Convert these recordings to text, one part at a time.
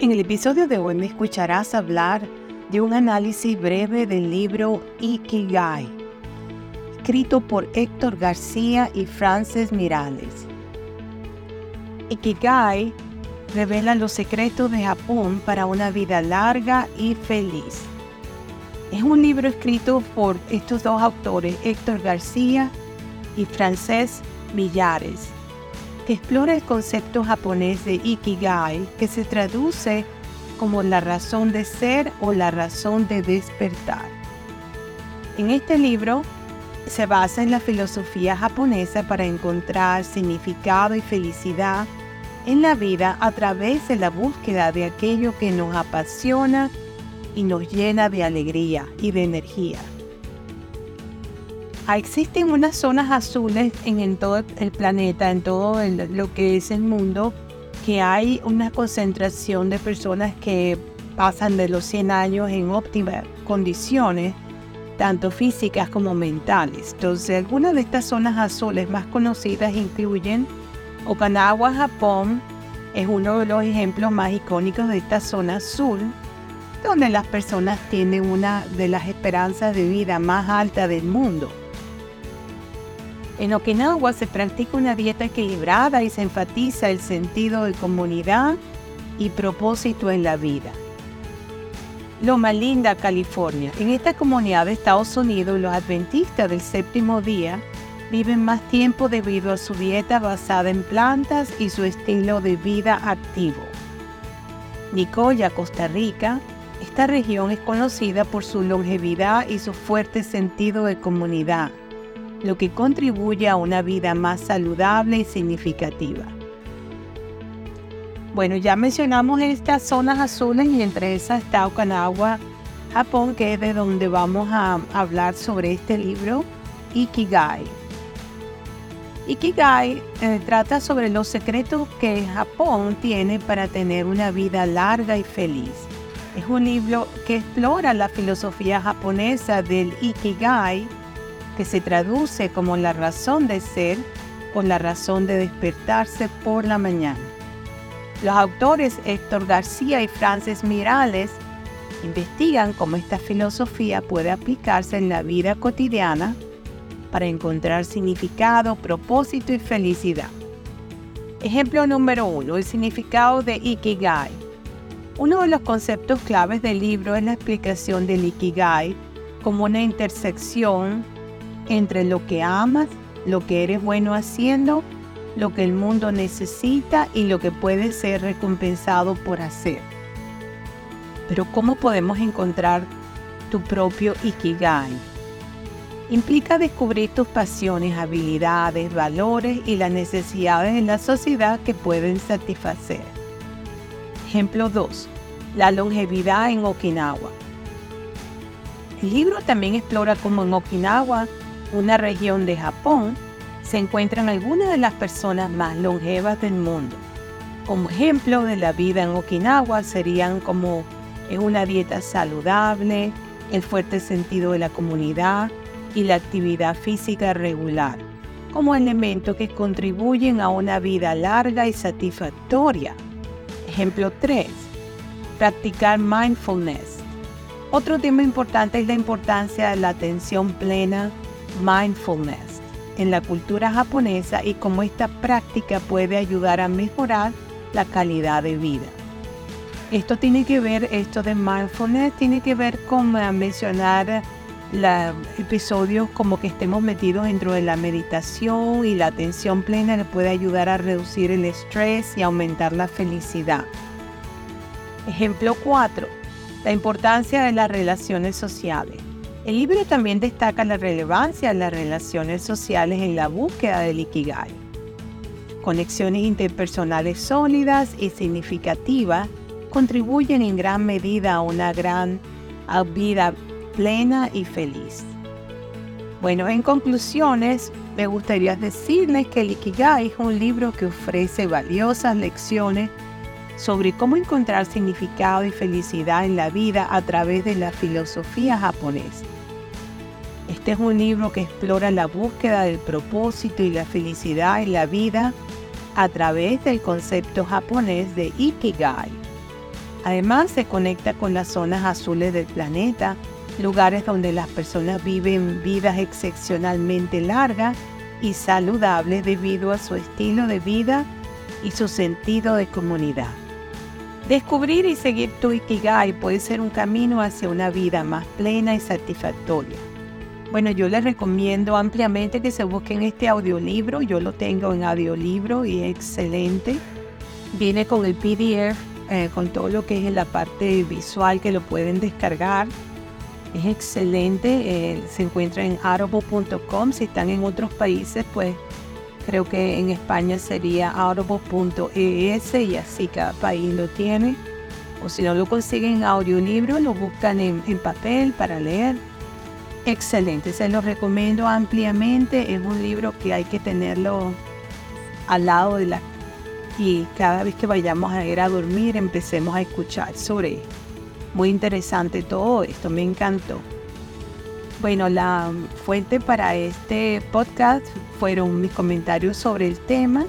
En el episodio de hoy me escucharás hablar de un análisis breve del libro Ikigai, escrito por Héctor García y Frances Mirales. Ikigai revela los secretos de Japón para una vida larga y feliz. Es un libro escrito por estos dos autores, Héctor García y Frances Millares explora el concepto japonés de Ikigai, que se traduce como la razón de ser o la razón de despertar. En este libro se basa en la filosofía japonesa para encontrar significado y felicidad en la vida a través de la búsqueda de aquello que nos apasiona y nos llena de alegría y de energía. Ah, existen unas zonas azules en, todo el planeta, en todo lo que es el mundo, que hay una concentración de personas que pasan de los 100 años en óptimas condiciones, tanto físicas como mentales. Entonces, algunas de estas zonas azules más conocidas incluyen Okinawa, Japón, es uno de los ejemplos más icónicos de esta zona azul, donde las personas tienen una de las esperanzas de vida más altas del mundo. En Okinawa se practica una dieta equilibrada y se enfatiza el sentido de comunidad y propósito en la vida. Loma Linda, California. En esta comunidad de Estados Unidos, los adventistas del séptimo día viven más tiempo debido a su dieta basada en plantas y su estilo de vida activo. Nicoya, Costa Rica. Esta región es conocida por su longevidad y su fuerte sentido de comunidad lo que contribuye a una vida más saludable y significativa. Bueno, ya mencionamos estas zonas azules y entre esas está Okinawa, Japón, que es de donde vamos a hablar sobre este libro, Ikigai. Ikigai eh, trata sobre los secretos que Japón tiene para tener una vida larga y feliz. Es un libro que explora la filosofía japonesa del Ikigai que se traduce como la razón de ser o la razón de despertarse por la mañana. Los autores Héctor García y Frances Mirales investigan cómo esta filosofía puede aplicarse en la vida cotidiana para encontrar significado, propósito y felicidad. Ejemplo número uno, el significado de Ikigai. Uno de los conceptos claves del libro es la explicación del Ikigai como una intersección entre lo que amas, lo que eres bueno haciendo, lo que el mundo necesita y lo que puede ser recompensado por hacer. Pero ¿cómo podemos encontrar tu propio Ikigai? Implica descubrir tus pasiones, habilidades, valores y las necesidades en la sociedad que pueden satisfacer. Ejemplo 2. La longevidad en Okinawa. El libro también explora cómo en Okinawa una región de Japón, se encuentran algunas de las personas más longevas del mundo. Como ejemplo de la vida en Okinawa serían como una dieta saludable, el fuerte sentido de la comunidad y la actividad física regular, como elementos que contribuyen a una vida larga y satisfactoria. Ejemplo 3. Practicar mindfulness. Otro tema importante es la importancia de la atención plena mindfulness en la cultura japonesa y cómo esta práctica puede ayudar a mejorar la calidad de vida. Esto tiene que ver, esto de mindfulness tiene que ver con eh, mencionar episodios como que estemos metidos dentro de la meditación y la atención plena le puede ayudar a reducir el estrés y aumentar la felicidad. Ejemplo 4. La importancia de las relaciones sociales. El libro también destaca la relevancia de las relaciones sociales en la búsqueda del Ikigai. Conexiones interpersonales sólidas y significativas contribuyen en gran medida a una gran vida plena y feliz. Bueno, en conclusiones, me gustaría decirles que el Ikigai es un libro que ofrece valiosas lecciones sobre cómo encontrar significado y felicidad en la vida a través de la filosofía japonesa. Este es un libro que explora la búsqueda del propósito y la felicidad en la vida a través del concepto japonés de Ikigai. Además, se conecta con las zonas azules del planeta, lugares donde las personas viven vidas excepcionalmente largas y saludables debido a su estilo de vida y su sentido de comunidad. Descubrir y seguir tu Ikigai puede ser un camino hacia una vida más plena y satisfactoria. Bueno, yo les recomiendo ampliamente que se busquen este audiolibro. Yo lo tengo en audiolibro y es excelente. Viene con el PDF, eh, con todo lo que es la parte visual que lo pueden descargar. Es excelente. Eh, se encuentra en audible.com. Si están en otros países, pues creo que en España sería audible.es y así cada país lo tiene. O si no lo consiguen en audiolibro, lo buscan en papel para leer excelente, se lo recomiendo ampliamente. Es un libro que hay que tenerlo al lado de la... Y cada vez que vayamos a ir a dormir empecemos a escuchar sobre Muy interesante todo esto, me encantó. Bueno, la fuente para este podcast fueron mis comentarios sobre el tema,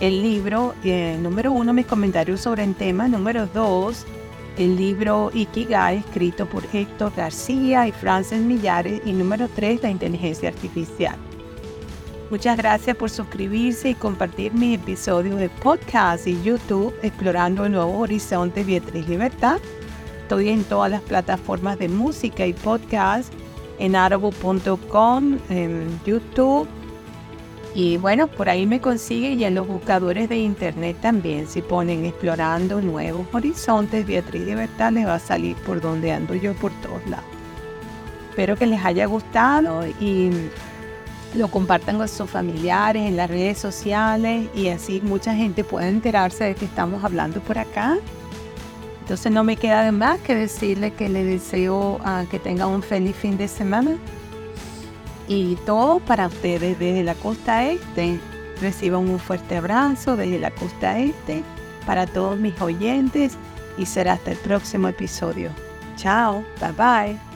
el libro, eh, número uno, mis comentarios sobre el tema, número dos, el libro Ikigai, escrito por Héctor García y Frances Millares, y número 3, la inteligencia artificial. Muchas gracias por suscribirse y compartir mi episodio de podcast y YouTube Explorando el Nuevo Horizonte Beatriz Libertad. Estoy en todas las plataformas de música y podcast, en arabo.com, en YouTube, y bueno, por ahí me consigue y en los buscadores de internet también. Si ponen explorando nuevos horizontes, Beatriz Libertad les va a salir por donde ando yo por todos lados. Espero que les haya gustado y lo compartan con sus familiares en las redes sociales y así mucha gente pueda enterarse de que estamos hablando por acá. Entonces no me queda más que decirle que le deseo ah, que tengan un feliz fin de semana y todo para ustedes desde la costa este. Reciban un fuerte abrazo desde la costa este para todos mis oyentes y será hasta el próximo episodio. Chao, bye bye.